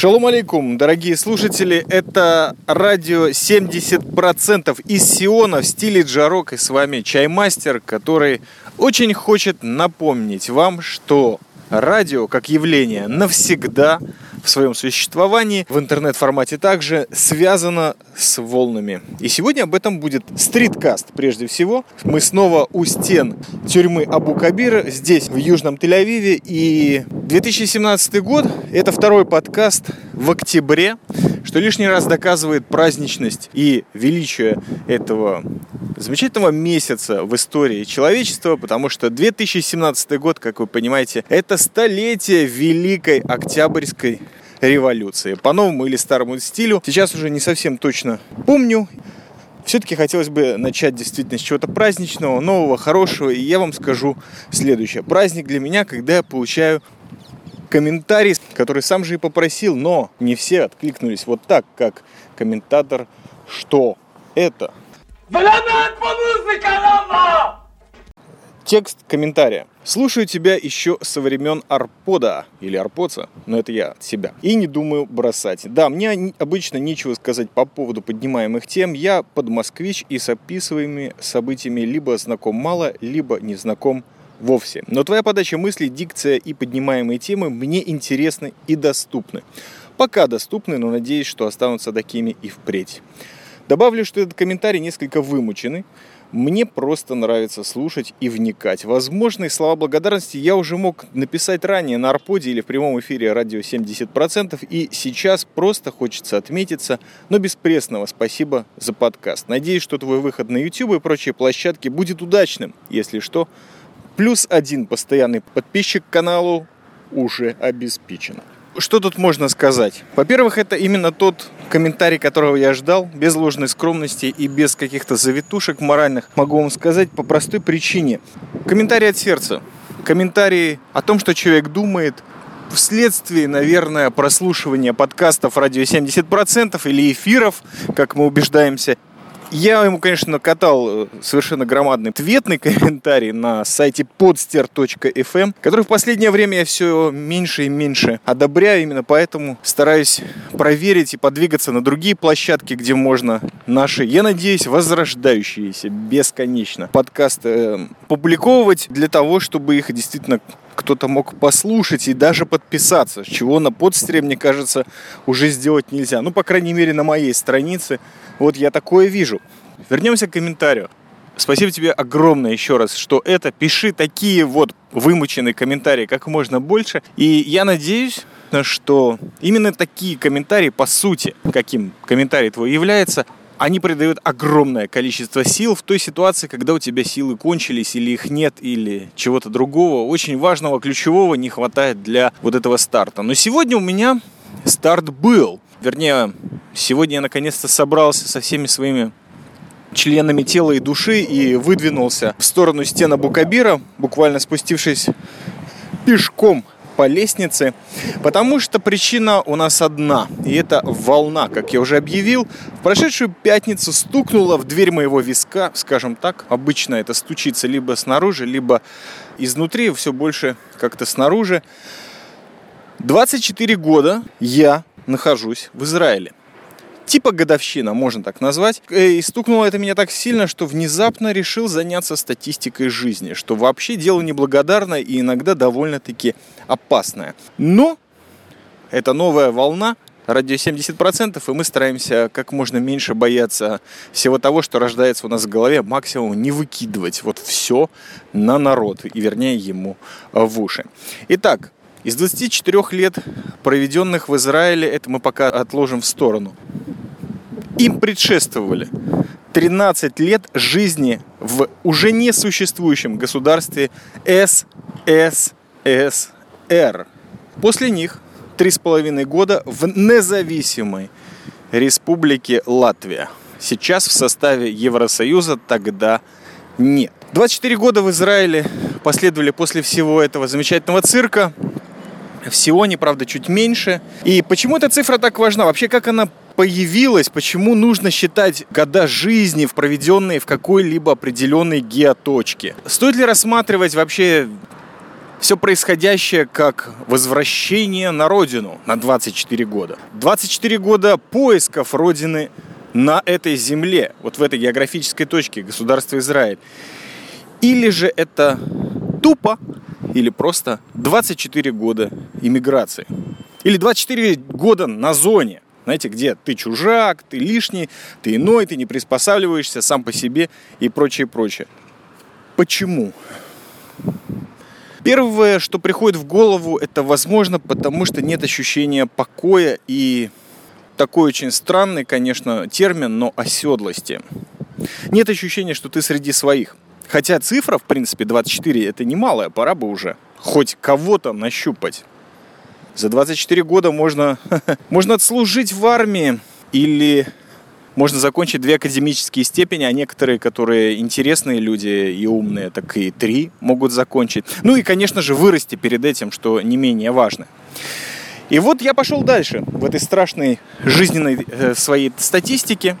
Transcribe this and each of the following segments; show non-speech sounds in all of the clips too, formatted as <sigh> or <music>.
Шалом алейкум, дорогие слушатели, это радио 70% из Сиона в стиле джарок. И с вами Чаймастер, который очень хочет напомнить вам, что радио как явление навсегда в своем существовании в интернет-формате также связано с волнами. И сегодня об этом будет стриткаст прежде всего. Мы снова у стен тюрьмы Абу Кабира здесь, в Южном Тель-Авиве. И 2017 год – это второй подкаст в октябре, что лишний раз доказывает праздничность и величие этого замечательного месяца в истории человечества, потому что 2017 год, как вы понимаете, это столетие Великой Октябрьской революции. По новому или старому стилю. Сейчас уже не совсем точно помню. Все-таки хотелось бы начать действительно с чего-то праздничного, нового, хорошего. И я вам скажу следующее. Праздник для меня, когда я получаю комментарий, который сам же и попросил, но не все откликнулись вот так, как комментатор, что это Текст комментария. Слушаю тебя еще со времен Арпода или Арпоца, но это я от себя. И не думаю бросать. Да, мне обычно нечего сказать по поводу поднимаемых тем. Я под москвич и с описываемыми событиями либо знаком мало, либо не знаком вовсе. Но твоя подача мыслей, дикция и поднимаемые темы мне интересны и доступны. Пока доступны, но надеюсь, что останутся такими и впредь. Добавлю, что этот комментарий несколько вымученный. Мне просто нравится слушать и вникать. Возможные слова благодарности я уже мог написать ранее на Арподе или в прямом эфире радио 70%. И сейчас просто хочется отметиться, но без пресного спасибо за подкаст. Надеюсь, что твой выход на YouTube и прочие площадки будет удачным. Если что, плюс один постоянный подписчик к каналу уже обеспечен. Что тут можно сказать? Во-первых, это именно тот комментарий, которого я ждал, без ложной скромности и без каких-то завитушек моральных. Могу вам сказать по простой причине. Комментарий от сердца. Комментарий о том, что человек думает, вследствие, наверное, прослушивания подкастов «Радио 70%» или эфиров, как мы убеждаемся, я ему, конечно, накатал э, совершенно громадный ответный комментарий на сайте podster.fm, который в последнее время я все меньше и меньше одобряю, именно поэтому стараюсь проверить и подвигаться на другие площадки, где можно наши, я надеюсь, возрождающиеся бесконечно подкасты э, публиковывать для того, чтобы их действительно кто-то мог послушать и даже подписаться, чего на подстере, мне кажется, уже сделать нельзя. Ну, по крайней мере, на моей странице вот я такое вижу. Вернемся к комментарию. Спасибо тебе огромное еще раз, что это. Пиши такие вот вымученные комментарии как можно больше. И я надеюсь, что именно такие комментарии, по сути, каким комментарий твой является, они придают огромное количество сил в той ситуации, когда у тебя силы кончились или их нет, или чего-то другого. Очень важного, ключевого не хватает для вот этого старта. Но сегодня у меня старт был. Вернее, сегодня я наконец-то собрался со всеми своими членами тела и души и выдвинулся в сторону стены Букабира, буквально спустившись пешком по лестнице, потому что причина у нас одна, и это волна, как я уже объявил. В прошедшую пятницу стукнула в дверь моего виска, скажем так, обычно это стучится либо снаружи, либо изнутри, все больше как-то снаружи. 24 года я нахожусь в Израиле. Типа годовщина, можно так назвать. Э, и стукнуло это меня так сильно, что внезапно решил заняться статистикой жизни, что вообще дело неблагодарное и иногда довольно-таки опасное. Но это новая волна, радио 70%, и мы стараемся как можно меньше бояться всего того, что рождается у нас в голове, максимум не выкидывать вот все на народ, и вернее ему в уши. Итак, из 24 лет, проведенных в Израиле, это мы пока отложим в сторону. Им предшествовали 13 лет жизни в уже не существующем государстве СССР. После них три с половиной года в независимой республике Латвия. Сейчас в составе Евросоюза тогда нет. 24 года в Израиле последовали после всего этого замечательного цирка. Всего не правда, чуть меньше. И почему эта цифра так важна? Вообще, как она появилась, почему нужно считать года жизни, проведенные в какой-либо определенной геоточке? Стоит ли рассматривать вообще все происходящее как возвращение на родину на 24 года. 24 года поисков родины на этой земле, вот в этой географической точке государства Израиль. Или же это тупо, или просто 24 года иммиграции. Или 24 года на зоне. Знаете, где ты чужак, ты лишний, ты иной, ты не приспосабливаешься сам по себе и прочее, прочее. Почему? Первое, что приходит в голову, это возможно, потому что нет ощущения покоя и такой очень странный, конечно, термин, но оседлости. Нет ощущения, что ты среди своих. Хотя цифра, в принципе, 24 это немалая, пора бы уже хоть кого-то нащупать. За 24 года можно, <laughs> можно отслужить в армии или можно закончить две академические степени, а некоторые, которые интересные люди и умные, так и три могут закончить. Ну и, конечно же, вырасти перед этим, что не менее важно. И вот я пошел дальше в этой страшной жизненной э, своей статистике.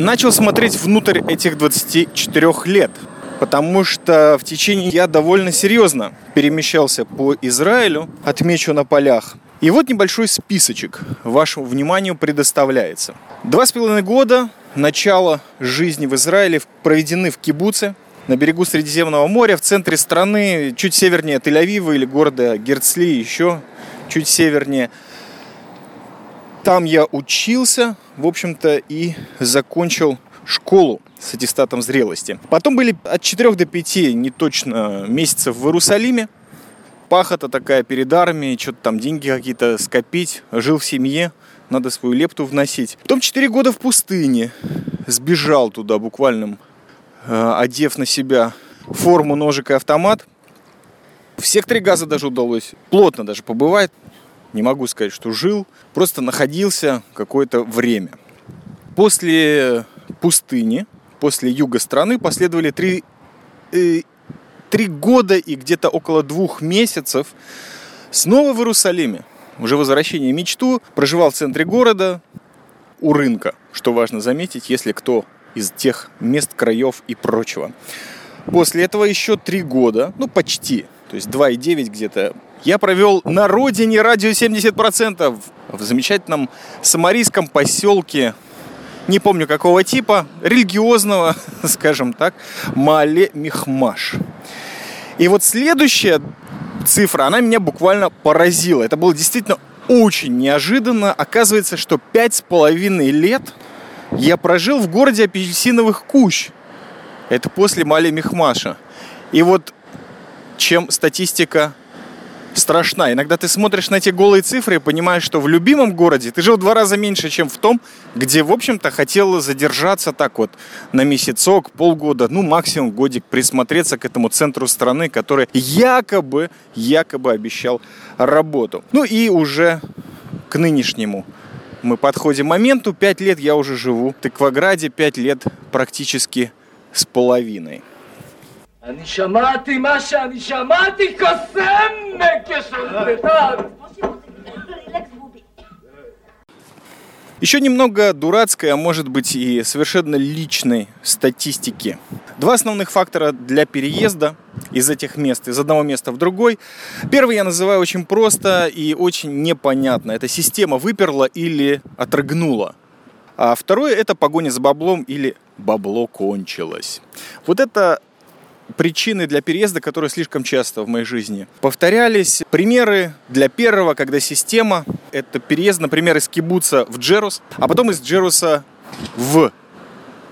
Начал смотреть внутрь этих 24 лет, потому что в течение я довольно серьезно перемещался по Израилю, отмечу на полях. И вот небольшой списочек вашему вниманию предоставляется. Два с половиной года начала жизни в Израиле проведены в Кибуце, на берегу Средиземного моря, в центре страны, чуть севернее Тель-Авива или города Герцли, еще чуть севернее. Там я учился, в общем-то, и закончил школу с аттестатом зрелости. Потом были от 4 до 5, не точно, месяцев в Иерусалиме пахота такая перед армией, что-то там деньги какие-то скопить, жил в семье, надо свою лепту вносить. Потом 4 года в пустыне, сбежал туда буквально, э, одев на себя форму, ножик и автомат. В секторе газа даже удалось, плотно даже побывать, не могу сказать, что жил, просто находился какое-то время. После пустыни, после юга страны последовали три э, три года и где-то около двух месяцев снова в Иерусалиме. Уже возвращение мечту. Проживал в центре города, у рынка, что важно заметить, если кто из тех мест, краев и прочего. После этого еще три года, ну почти, то есть 2,9 где-то, я провел на родине радио 70% в замечательном самарийском поселке, не помню какого типа, религиозного, <laughs> скажем так, Мале Михмаш. И вот следующая цифра, она меня буквально поразила. Это было действительно очень неожиданно. Оказывается, что пять с половиной лет я прожил в городе апельсиновых кущ. Это после Мали Мехмаша. И вот чем статистика страшна. Иногда ты смотришь на эти голые цифры и понимаешь, что в любимом городе ты жил в два раза меньше, чем в том, где, в общем-то, хотел задержаться так вот на месяцок, полгода, ну, максимум годик, присмотреться к этому центру страны, который якобы, якобы обещал работу. Ну и уже к нынешнему мы подходим моменту. Пять лет я уже живу в Тыкваграде, пять лет практически с половиной. אני שמעתי מה שאני שמעתי, קוסם כשולטתן! Еще немного дурацкой, а может быть и совершенно личной статистики. Два основных фактора для переезда из этих мест, из одного места в другой. Первый я называю очень просто и очень непонятно. Это система выперла или отрыгнула. А второе это погоня за баблом или бабло кончилось. Вот это причины для переезда, которые слишком часто в моей жизни повторялись. Примеры для первого, когда система – это переезд, например, из Кибуца в Джерус, а потом из Джеруса в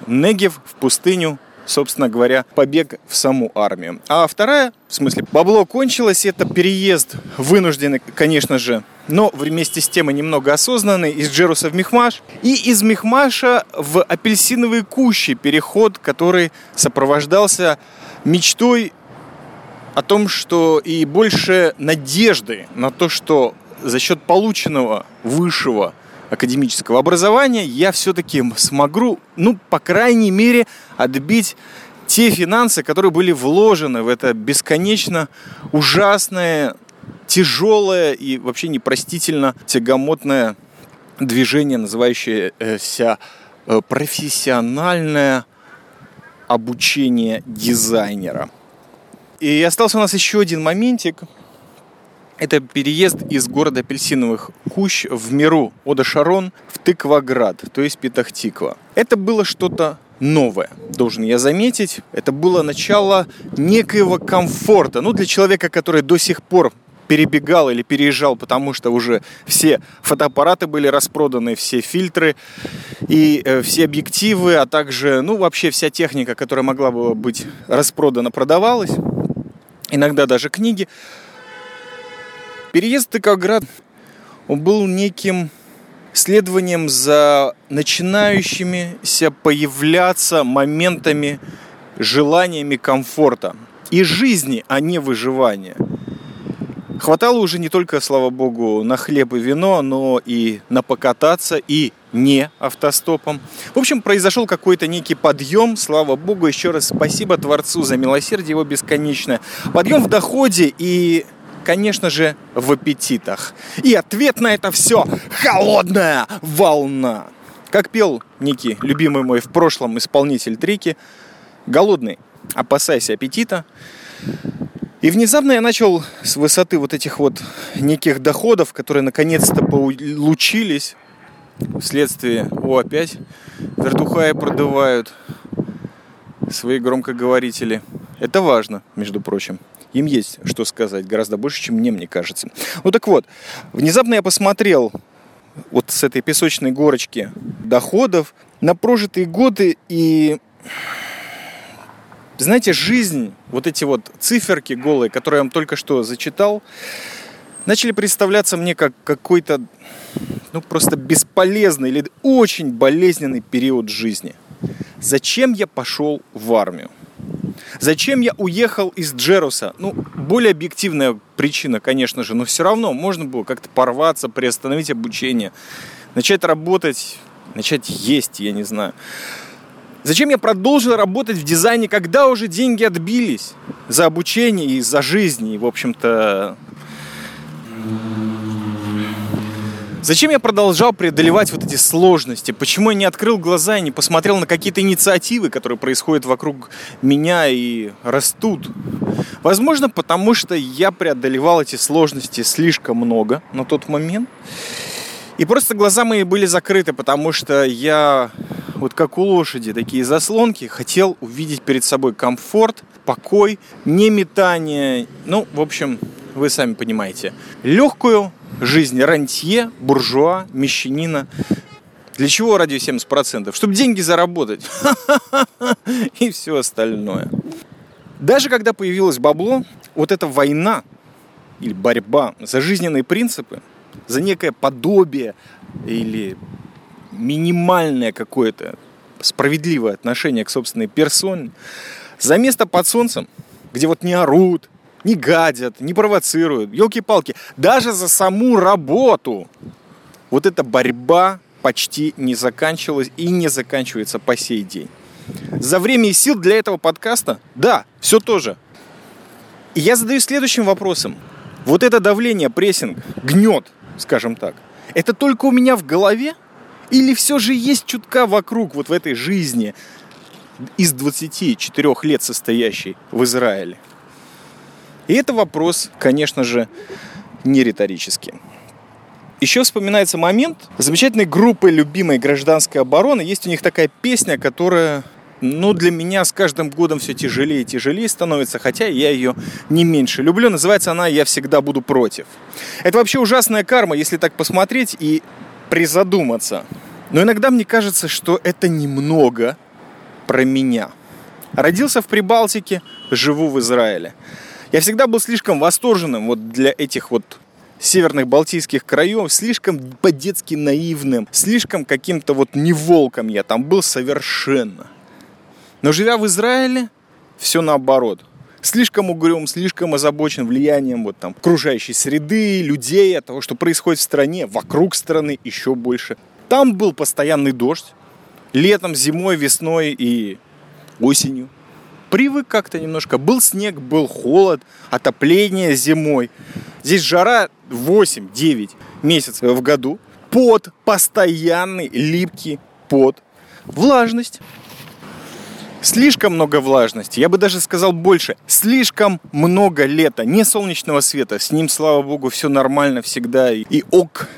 Негев, в пустыню, собственно говоря, побег в саму армию. А вторая, в смысле, бабло кончилось, это переезд вынужденный, конечно же, но вместе с тем и немного осознанный, из Джеруса в Мехмаш, и из Мехмаша в апельсиновые кущи, переход, который сопровождался мечтой о том, что и больше надежды на то, что за счет полученного высшего академического образования я все-таки смогу, ну, по крайней мере, отбить те финансы, которые были вложены в это бесконечно ужасное, тяжелое и вообще непростительно тягомотное движение, называющееся э, профессиональное обучение дизайнера. И остался у нас еще один моментик. Это переезд из города апельсиновых кущ в Миру, Ода Шарон, в Тыкваград, то есть Петахтиква. Это было что-то новое, должен я заметить. Это было начало некоего комфорта. Ну, для человека, который до сих пор перебегал или переезжал, потому что уже все фотоаппараты были распроданы, все фильтры и э, все объективы, а также, ну, вообще вся техника, которая могла бы быть распродана, продавалась. Иногда даже книги. Переезд в Тыкоград был неким следованием за начинающимися появляться моментами, желаниями комфорта и жизни, а не выживания. Хватало уже не только, слава богу, на хлеб и вино, но и на покататься, и не автостопом. В общем, произошел какой-то некий подъем, слава богу, еще раз спасибо Творцу за милосердие его бесконечное. Подъем в доходе и конечно же, в аппетитах. И ответ на это все – холодная волна. Как пел некий любимый мой в прошлом исполнитель трики, голодный, опасайся аппетита. И внезапно я начал с высоты вот этих вот неких доходов, которые наконец-то получились вследствие, о, опять вертухаи продувают свои громкоговорители. Это важно, между прочим. Им есть что сказать, гораздо больше, чем мне, мне кажется. Ну так вот, внезапно я посмотрел вот с этой песочной горочки доходов на прожитые годы и знаете, жизнь, вот эти вот циферки голые, которые я вам только что зачитал, начали представляться мне как какой-то, ну, просто бесполезный или очень болезненный период жизни. Зачем я пошел в армию? Зачем я уехал из Джеруса? Ну, более объективная причина, конечно же, но все равно можно было как-то порваться, приостановить обучение, начать работать, начать есть, я не знаю. Зачем я продолжил работать в дизайне, когда уже деньги отбились за обучение и за жизнь, и, в общем-то, Зачем я продолжал преодолевать вот эти сложности? Почему я не открыл глаза и не посмотрел на какие-то инициативы, которые происходят вокруг меня и растут? Возможно, потому что я преодолевал эти сложности слишком много на тот момент. И просто глаза мои были закрыты, потому что я, вот как у лошади, такие заслонки, хотел увидеть перед собой комфорт, покой, не метание. Ну, в общем, вы сами понимаете. Легкую, жизнь рантье, буржуа, мещанина. Для чего ради 70%? Чтобы деньги заработать. <laughs> И все остальное. Даже когда появилось бабло, вот эта война или борьба за жизненные принципы, за некое подобие или минимальное какое-то справедливое отношение к собственной персоне, за место под солнцем, где вот не орут, не гадят, не провоцируют. Елки-палки, даже за саму работу. Вот эта борьба почти не заканчивалась и не заканчивается по сей день. За время и сил для этого подкаста, да, все тоже. И я задаю следующим вопросом. Вот это давление, прессинг, гнет, скажем так, это только у меня в голове? Или все же есть чутка вокруг, вот в этой жизни, из 24 лет состоящей в Израиле? И это вопрос, конечно же, не риторический. Еще вспоминается момент замечательной группы любимой гражданской обороны. Есть у них такая песня, которая ну, для меня с каждым годом все тяжелее и тяжелее становится, хотя я ее не меньше люблю. Называется она «Я всегда буду против». Это вообще ужасная карма, если так посмотреть и призадуматься. Но иногда мне кажется, что это немного про меня. Родился в Прибалтике, живу в Израиле. Я всегда был слишком восторженным вот для этих вот северных балтийских краев, слишком по-детски наивным, слишком каким-то вот не волком я там был совершенно. Но живя в Израиле, все наоборот. Слишком угрюм, слишком озабочен влиянием вот там окружающей среды, людей, от того, что происходит в стране, вокруг страны еще больше. Там был постоянный дождь, летом, зимой, весной и осенью привык как-то немножко. Был снег, был холод, отопление зимой. Здесь жара 8-9 месяцев в году. Пот, постоянный липкий пот, влажность. Слишком много влажности, я бы даже сказал больше. Слишком много лета, не солнечного света. С ним, слава богу, все нормально всегда. И ок.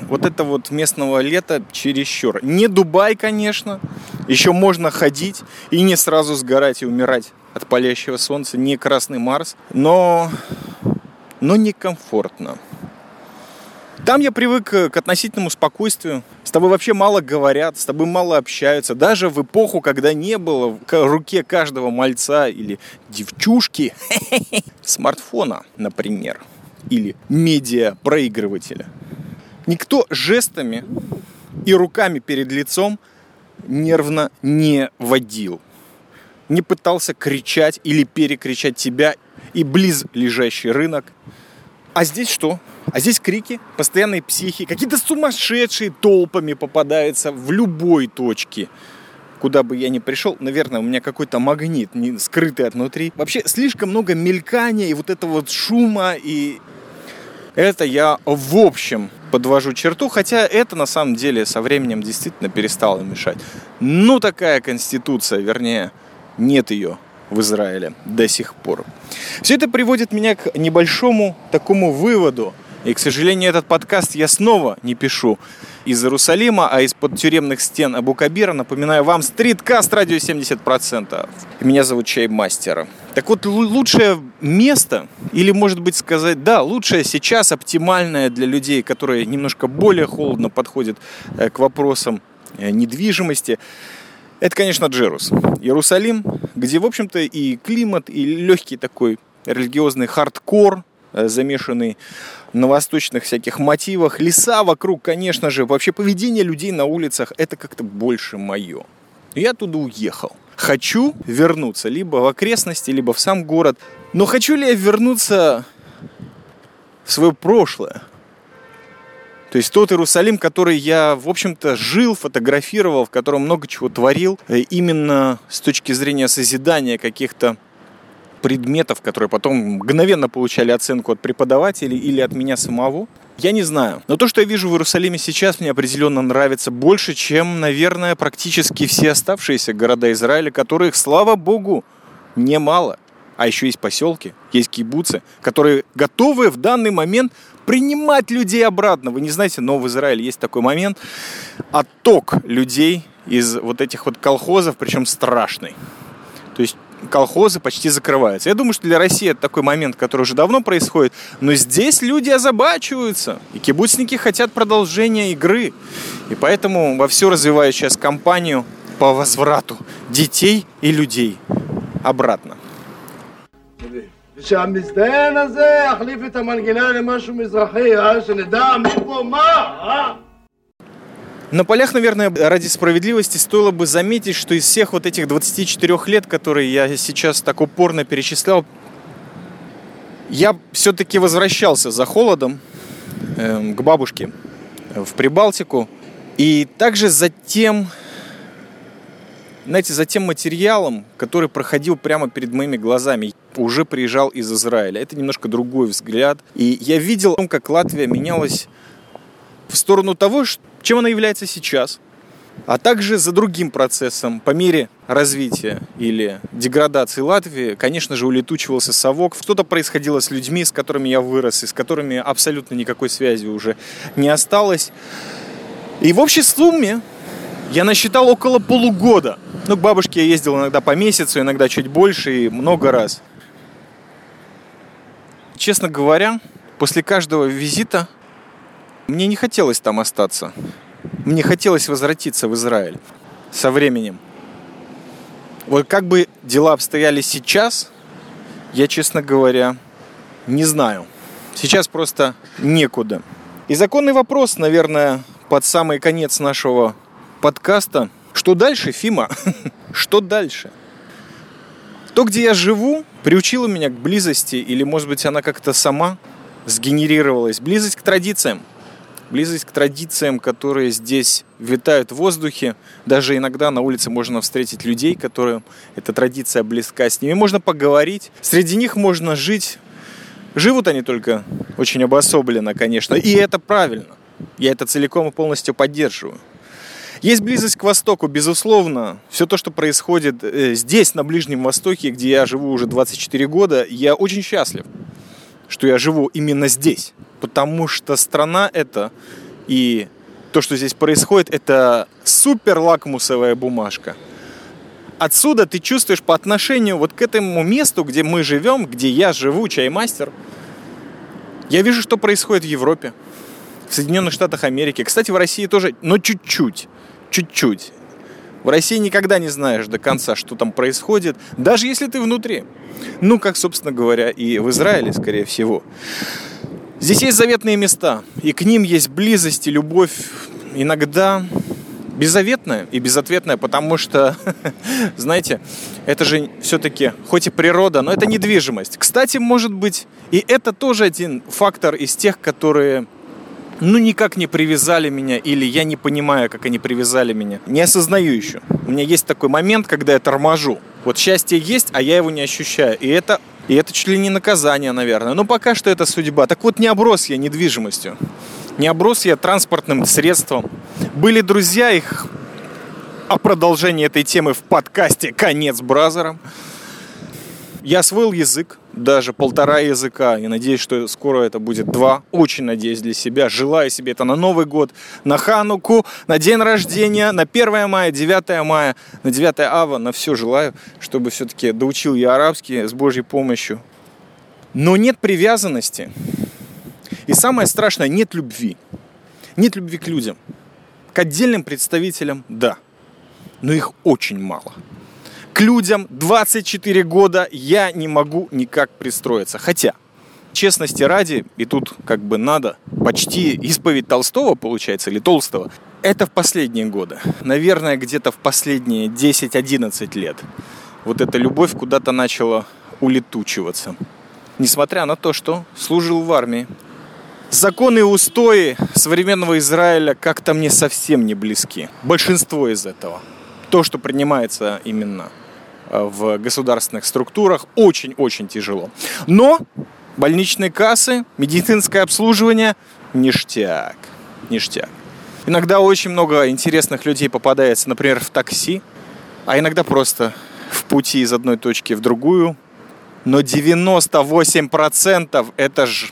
Вот это вот местного лета чересчур. Не Дубай, конечно. Еще можно ходить и не сразу сгорать и умирать от палящего солнца. Не Красный Марс. Но, но некомфортно. Там я привык к относительному спокойствию. С тобой вообще мало говорят, с тобой мало общаются. Даже в эпоху, когда не было в руке каждого мальца или девчушки <laughs> смартфона, например, или медиа-проигрывателя. Никто жестами и руками перед лицом нервно не водил. Не пытался кричать или перекричать тебя и близ лежащий рынок. А здесь что? А здесь крики, постоянные психи, какие-то сумасшедшие толпами попадаются в любой точке. Куда бы я ни пришел, наверное, у меня какой-то магнит, не скрытый внутри. Вообще слишком много мелькания и вот этого вот шума. И это я в общем подвожу черту, хотя это на самом деле со временем действительно перестало мешать. Ну, такая конституция, вернее, нет ее в Израиле до сих пор. Все это приводит меня к небольшому такому выводу. И, к сожалению, этот подкаст я снова не пишу из Иерусалима, а из-под тюремных стен Абу-Кабира. Напоминаю вам, стриткаст радио 70%. Меня зовут Чай Мастер. Так вот, лучшее место, или, может быть, сказать, да, лучшее сейчас, оптимальное для людей, которые немножко более холодно подходят э, к вопросам э, недвижимости, это, конечно, Джерус. Иерусалим, где, в общем-то, и климат, и легкий такой религиозный хардкор, э, замешанный на восточных всяких мотивах. Леса вокруг, конечно же. Вообще поведение людей на улицах это как-то больше мое. Я туда уехал. Хочу вернуться либо в окрестности, либо в сам город. Но хочу ли я вернуться в свое прошлое? То есть тот Иерусалим, который я, в общем-то, жил, фотографировал, в котором много чего творил, э, именно с точки зрения созидания каких-то предметов, которые потом мгновенно получали оценку от преподавателей или от меня самого. Я не знаю. Но то, что я вижу в Иерусалиме сейчас, мне определенно нравится больше, чем, наверное, практически все оставшиеся города Израиля, которых, слава богу, немало. А еще есть поселки, есть кибуцы, которые готовы в данный момент принимать людей обратно. Вы не знаете, но в Израиле есть такой момент. Отток людей из вот этих вот колхозов, причем страшный. То есть колхозы почти закрываются. Я думаю, что для России это такой момент, который уже давно происходит, но здесь люди озабачиваются, и кибуцники хотят продолжения игры. И поэтому во все развиваю сейчас кампанию по возврату детей и людей обратно. שהמזדיין הזה יחליף את המנגינה למשהו מזרחי, אה? שנדע מי פה מה, אה? На полях, наверное, ради справедливости стоило бы заметить, что из всех вот этих 24 лет, которые я сейчас так упорно перечислял, я все-таки возвращался за холодом э, к бабушке в Прибалтику. И также за тем, знаете, за тем материалом, который проходил прямо перед моими глазами, уже приезжал из Израиля. Это немножко другой взгляд. И я видел, как Латвия менялась в сторону того, чем она является сейчас, а также за другим процессом. По мере развития или деградации Латвии, конечно же, улетучивался совок. Что-то происходило с людьми, с которыми я вырос, и с которыми абсолютно никакой связи уже не осталось. И в общей сумме я насчитал около полугода. Ну, к бабушке я ездил иногда по месяцу, иногда чуть больше и много раз. Честно говоря, после каждого визита мне не хотелось там остаться. Мне хотелось возвратиться в Израиль со временем. Вот как бы дела обстояли сейчас, я, честно говоря, не знаю. Сейчас просто некуда. И законный вопрос, наверное, под самый конец нашего подкаста. Что дальше, Фима? <laughs> Что дальше? То, где я живу, приучило меня к близости, или, может быть, она как-то сама сгенерировалась. Близость к традициям близость к традициям, которые здесь витают в воздухе. Даже иногда на улице можно встретить людей, которым эта традиция близка. С ними можно поговорить. Среди них можно жить. Живут они только очень обособленно, конечно. И это правильно. Я это целиком и полностью поддерживаю. Есть близость к Востоку, безусловно. Все то, что происходит э, здесь, на Ближнем Востоке, где я живу уже 24 года, я очень счастлив, что я живу именно здесь. Потому что страна эта и то, что здесь происходит, это супер лакмусовая бумажка. Отсюда ты чувствуешь по отношению вот к этому месту, где мы живем, где я живу, чаймастер, я вижу, что происходит в Европе, в Соединенных Штатах Америки. Кстати, в России тоже, но чуть-чуть чуть-чуть. В России никогда не знаешь до конца, что там происходит, даже если ты внутри. Ну, как, собственно говоря, и в Израиле, скорее всего. Здесь есть заветные места, и к ним есть близость и любовь иногда беззаветная и безответная, потому что, <laughs> знаете, это же все-таки, хоть и природа, но это недвижимость. Кстати, может быть, и это тоже один фактор из тех, которые ну никак не привязали меня, или я не понимаю, как они привязали меня. Не осознаю еще. У меня есть такой момент, когда я торможу. Вот счастье есть, а я его не ощущаю. И это, и это чуть ли не наказание, наверное. Но пока что это судьба. Так вот, не оброс я недвижимостью. Не оброс я транспортным средством. Были друзья, их о продолжении этой темы в подкасте «Конец бразером». Я освоил язык, даже полтора языка. И надеюсь, что скоро это будет два. Очень надеюсь для себя. Желаю себе это на Новый год, на Хануку, на день рождения, на 1 мая, 9 мая, на 9 ава. На все желаю, чтобы все-таки доучил я арабский с Божьей помощью. Но нет привязанности. И самое страшное, нет любви. Нет любви к людям. К отдельным представителям – да. Но их очень мало к людям 24 года я не могу никак пристроиться. Хотя, честности ради, и тут как бы надо почти исповедь Толстого, получается, или Толстого, это в последние годы. Наверное, где-то в последние 10-11 лет. Вот эта любовь куда-то начала улетучиваться. Несмотря на то, что служил в армии. Законы и устои современного Израиля как-то мне совсем не близки. Большинство из этого. То, что принимается именно в государственных структурах очень-очень тяжело. Но больничные кассы, медицинское обслуживание – ништяк. Ништяк. Иногда очень много интересных людей попадается, например, в такси, а иногда просто в пути из одной точки в другую. Но 98% это же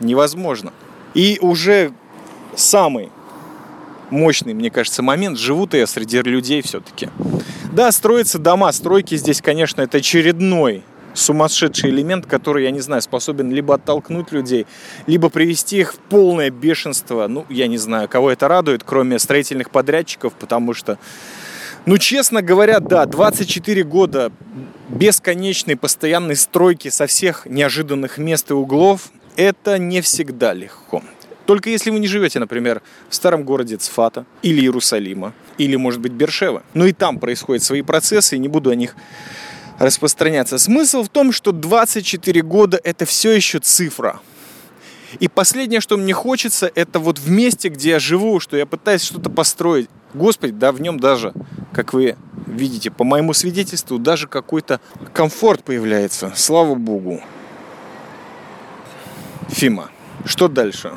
невозможно. И уже самый мощный, мне кажется, момент. Живу-то я среди людей все-таки. Да, строятся дома. Стройки здесь, конечно, это очередной сумасшедший элемент, который, я не знаю, способен либо оттолкнуть людей, либо привести их в полное бешенство. Ну, я не знаю, кого это радует, кроме строительных подрядчиков, потому что, ну, честно говоря, да, 24 года бесконечной постоянной стройки со всех неожиданных мест и углов, это не всегда легко. Только если вы не живете, например, в старом городе Цфата или Иерусалима, или, может быть, Бершева. Но и там происходят свои процессы, и не буду о них распространяться. Смысл в том, что 24 года – это все еще цифра. И последнее, что мне хочется, это вот в месте, где я живу, что я пытаюсь что-то построить. Господи, да в нем даже, как вы видите, по моему свидетельству, даже какой-то комфорт появляется. Слава Богу. Фима, что дальше?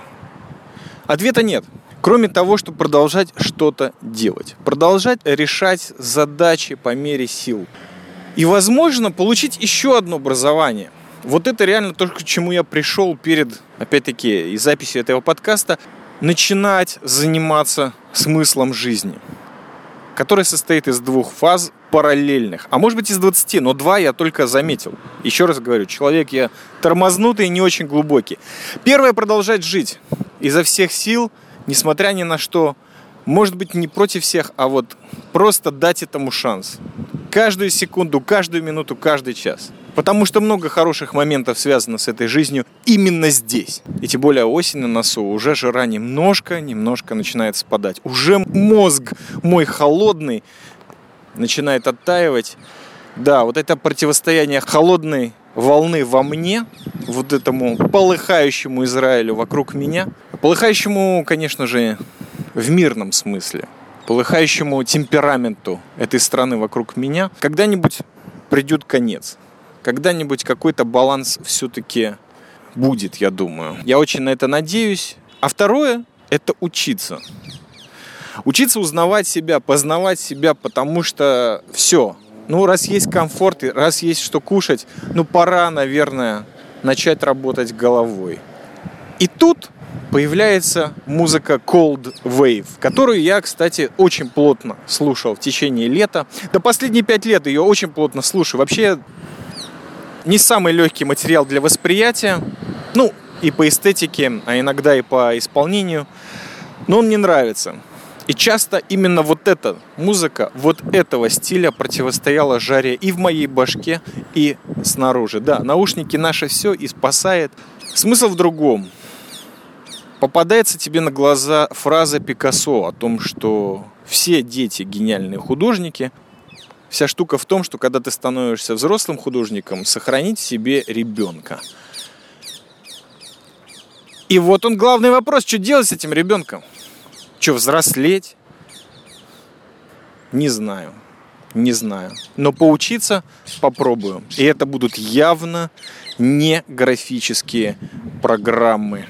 Ответа нет. Кроме того, чтобы продолжать что-то делать. Продолжать решать задачи по мере сил. И, возможно, получить еще одно образование. Вот это реально то, к чему я пришел перед, опять-таки, и записью этого подкаста. Начинать заниматься смыслом жизни который состоит из двух фаз параллельных, а может быть из 20, но два я только заметил. Еще раз говорю, человек я тормознутый и не очень глубокий. Первое – продолжать жить изо всех сил, несмотря ни на что, может быть не против всех, а вот просто дать этому шанс. Каждую секунду, каждую минуту, каждый час. Потому что много хороших моментов связано с этой жизнью именно здесь. И тем более осень на носу, уже жара немножко, немножко начинает спадать. Уже мозг мой холодный начинает оттаивать. Да, вот это противостояние холодной волны во мне, вот этому полыхающему Израилю вокруг меня, полыхающему, конечно же, в мирном смысле, полыхающему темпераменту этой страны вокруг меня, когда-нибудь придет конец когда-нибудь какой-то баланс все-таки будет, я думаю. Я очень на это надеюсь. А второе – это учиться. Учиться узнавать себя, познавать себя, потому что все. Ну, раз есть комфорт, раз есть что кушать, ну, пора, наверное, начать работать головой. И тут появляется музыка Cold Wave, которую я, кстати, очень плотно слушал в течение лета. До последние пять лет ее очень плотно слушаю. Вообще, не самый легкий материал для восприятия. Ну, и по эстетике, а иногда и по исполнению. Но он мне нравится. И часто именно вот эта музыка, вот этого стиля противостояла жаре и в моей башке, и снаружи. Да, наушники наше все и спасает. Смысл в другом. Попадается тебе на глаза фраза Пикассо о том, что все дети гениальные художники. Вся штука в том, что когда ты становишься взрослым художником, сохранить себе ребенка. И вот он главный вопрос, что делать с этим ребенком? Что, взрослеть? Не знаю. Не знаю. Но поучиться попробую. И это будут явно не графические программы.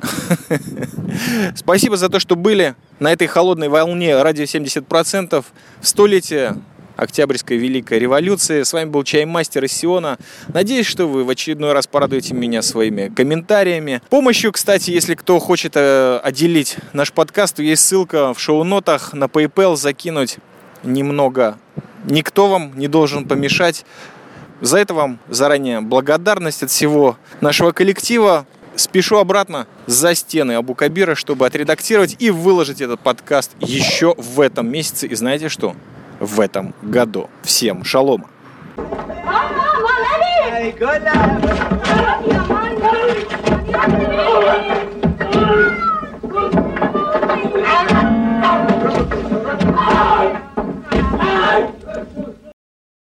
<laughs> Спасибо за то, что были на этой холодной волне радио 70% в столетие Октябрьской Великой Революции. С вами был Чаймастер из Сиона. Надеюсь, что вы в очередной раз порадуете меня своими комментариями. Помощью, кстати, если кто хочет э, отделить наш подкаст, то есть ссылка в шоу-нотах на PayPal закинуть немного. Никто вам не должен помешать. За это вам заранее благодарность от всего нашего коллектива. Спешу обратно за стены Абу-Кабира, чтобы отредактировать и выложить этот подкаст еще в этом месяце. И знаете что? в этом году. Всем шалома! Hey!